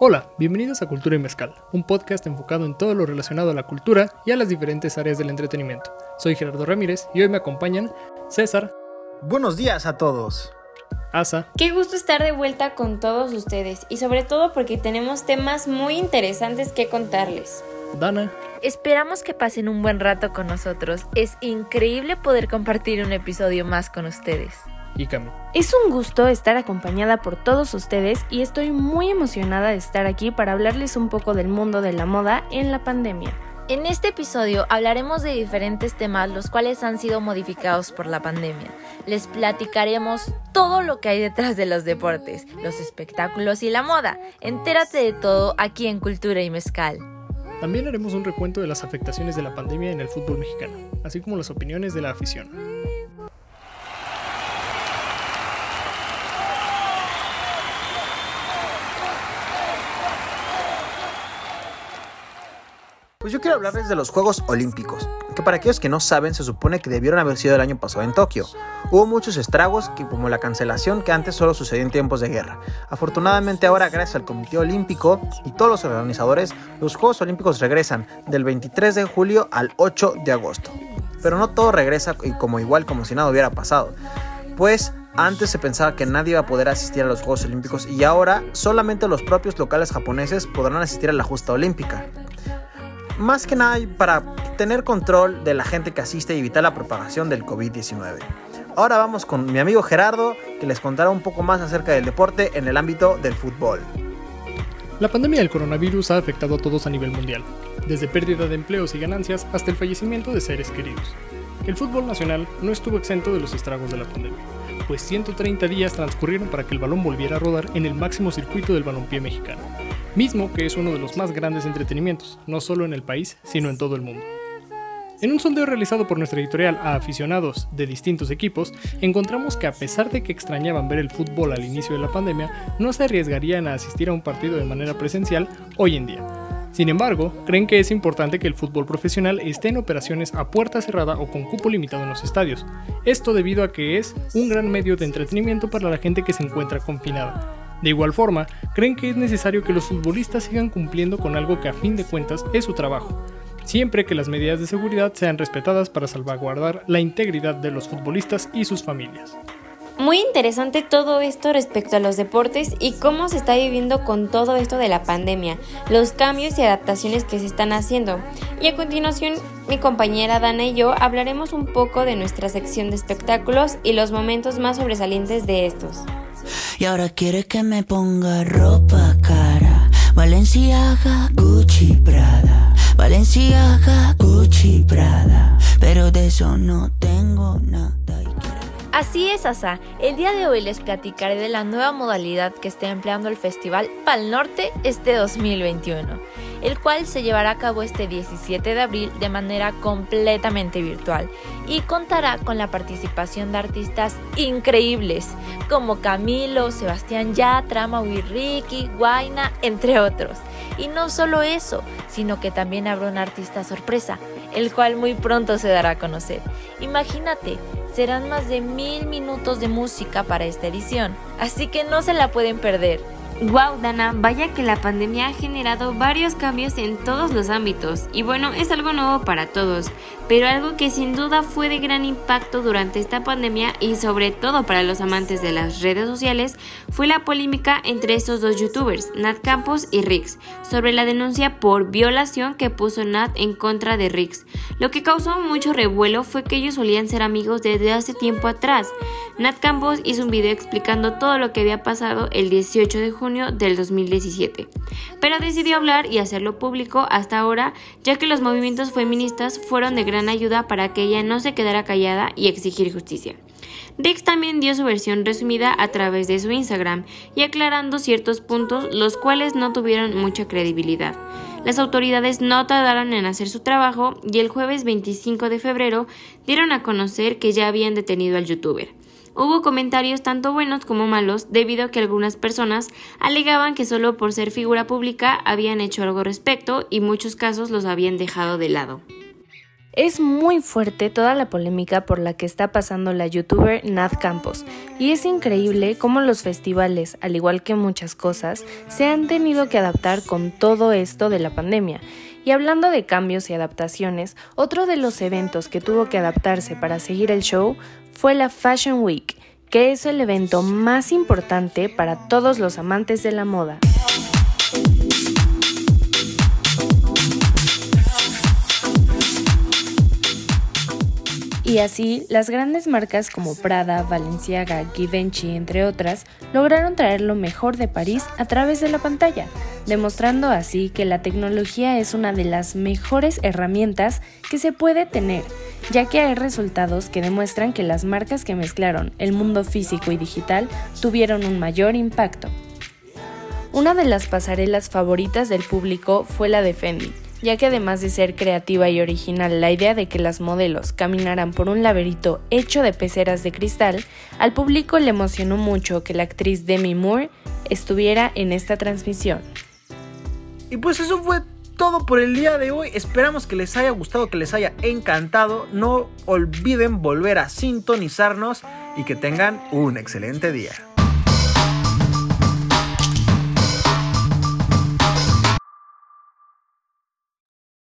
Hola, bienvenidos a Cultura y Mezcal, un podcast enfocado en todo lo relacionado a la cultura y a las diferentes áreas del entretenimiento. Soy Gerardo Ramírez y hoy me acompañan César. Buenos días a todos. Asa. Qué gusto estar de vuelta con todos ustedes y sobre todo porque tenemos temas muy interesantes que contarles. Dana. Esperamos que pasen un buen rato con nosotros. Es increíble poder compartir un episodio más con ustedes y Cami. Es un gusto estar acompañada por todos ustedes y estoy muy emocionada de estar aquí para hablarles un poco del mundo de la moda en la pandemia. En este episodio hablaremos de diferentes temas los cuales han sido modificados por la pandemia. Les platicaremos todo lo que hay detrás de los deportes, los espectáculos y la moda. Entérate de todo aquí en Cultura y Mezcal. También haremos un recuento de las afectaciones de la pandemia en el fútbol mexicano, así como las opiniones de la afición. Pues yo quiero hablarles de los Juegos Olímpicos, que para aquellos que no saben se supone que debieron haber sido el año pasado en Tokio. Hubo muchos estragos, como la cancelación que antes solo sucedía en tiempos de guerra. Afortunadamente ahora, gracias al Comité Olímpico y todos los organizadores, los Juegos Olímpicos regresan del 23 de julio al 8 de agosto. Pero no todo regresa como igual como si nada hubiera pasado. Pues antes se pensaba que nadie iba a poder asistir a los Juegos Olímpicos y ahora solamente los propios locales japoneses podrán asistir a la justa olímpica más que nada para tener control de la gente que asiste y evitar la propagación del COVID-19. Ahora vamos con mi amigo Gerardo, que les contará un poco más acerca del deporte en el ámbito del fútbol. La pandemia del coronavirus ha afectado a todos a nivel mundial, desde pérdida de empleos y ganancias hasta el fallecimiento de seres queridos. El fútbol nacional no estuvo exento de los estragos de la pandemia, pues 130 días transcurrieron para que el balón volviera a rodar en el máximo circuito del balompié mexicano mismo que es uno de los más grandes entretenimientos, no solo en el país, sino en todo el mundo. En un sondeo realizado por nuestra editorial a aficionados de distintos equipos, encontramos que a pesar de que extrañaban ver el fútbol al inicio de la pandemia, no se arriesgarían a asistir a un partido de manera presencial hoy en día. Sin embargo, creen que es importante que el fútbol profesional esté en operaciones a puerta cerrada o con cupo limitado en los estadios. Esto debido a que es un gran medio de entretenimiento para la gente que se encuentra confinada, de igual forma, creen que es necesario que los futbolistas sigan cumpliendo con algo que a fin de cuentas es su trabajo, siempre que las medidas de seguridad sean respetadas para salvaguardar la integridad de los futbolistas y sus familias. Muy interesante todo esto respecto a los deportes y cómo se está viviendo con todo esto de la pandemia, los cambios y adaptaciones que se están haciendo. Y a continuación, mi compañera Dana y yo hablaremos un poco de nuestra sección de espectáculos y los momentos más sobresalientes de estos. Y ahora quiere que me ponga ropa cara. Valenciaga, Gucci, Prada. Valenciaga, Gucci, Prada. Pero de eso no tengo nada. Así es, Asa. El día de hoy les platicaré de la nueva modalidad que está empleando el Festival Pal Norte este 2021, el cual se llevará a cabo este 17 de abril de manera completamente virtual y contará con la participación de artistas increíbles como Camilo, Sebastián Yatra, Maui Ricky, Guaina, entre otros. Y no solo eso, sino que también habrá un artista sorpresa, el cual muy pronto se dará a conocer. Imagínate, serán más de mil minutos de música para esta edición, así que no se la pueden perder. Wow, Dana, vaya que la pandemia ha generado varios cambios en todos los ámbitos y bueno, es algo nuevo para todos, pero algo que sin duda fue de gran impacto durante esta pandemia y sobre todo para los amantes de las redes sociales fue la polémica entre estos dos youtubers, Nat Campos y Rix, sobre la denuncia por violación que puso Nat en contra de Rix. Lo que causó mucho revuelo fue que ellos solían ser amigos desde hace tiempo atrás. Nat Campos hizo un video explicando todo lo que había pasado el 18 de del 2017, pero decidió hablar y hacerlo público hasta ahora, ya que los movimientos feministas fueron de gran ayuda para que ella no se quedara callada y exigir justicia. Dix también dio su versión resumida a través de su Instagram y aclarando ciertos puntos los cuales no tuvieron mucha credibilidad. Las autoridades no tardaron en hacer su trabajo y el jueves 25 de febrero dieron a conocer que ya habían detenido al youtuber. Hubo comentarios tanto buenos como malos debido a que algunas personas alegaban que solo por ser figura pública habían hecho algo respecto y muchos casos los habían dejado de lado. Es muy fuerte toda la polémica por la que está pasando la youtuber Nat Campos, y es increíble cómo los festivales, al igual que muchas cosas, se han tenido que adaptar con todo esto de la pandemia. Y hablando de cambios y adaptaciones, otro de los eventos que tuvo que adaptarse para seguir el show fue la Fashion Week, que es el evento más importante para todos los amantes de la moda. Y así, las grandes marcas como Prada, Balenciaga, Givenchy, entre otras, lograron traer lo mejor de París a través de la pantalla, demostrando así que la tecnología es una de las mejores herramientas que se puede tener, ya que hay resultados que demuestran que las marcas que mezclaron el mundo físico y digital tuvieron un mayor impacto. Una de las pasarelas favoritas del público fue la de Fendi, ya que además de ser creativa y original la idea de que las modelos caminaran por un laberinto hecho de peceras de cristal, al público le emocionó mucho que la actriz Demi Moore estuviera en esta transmisión. Y pues eso fue todo por el día de hoy. Esperamos que les haya gustado, que les haya encantado. No olviden volver a sintonizarnos y que tengan un excelente día.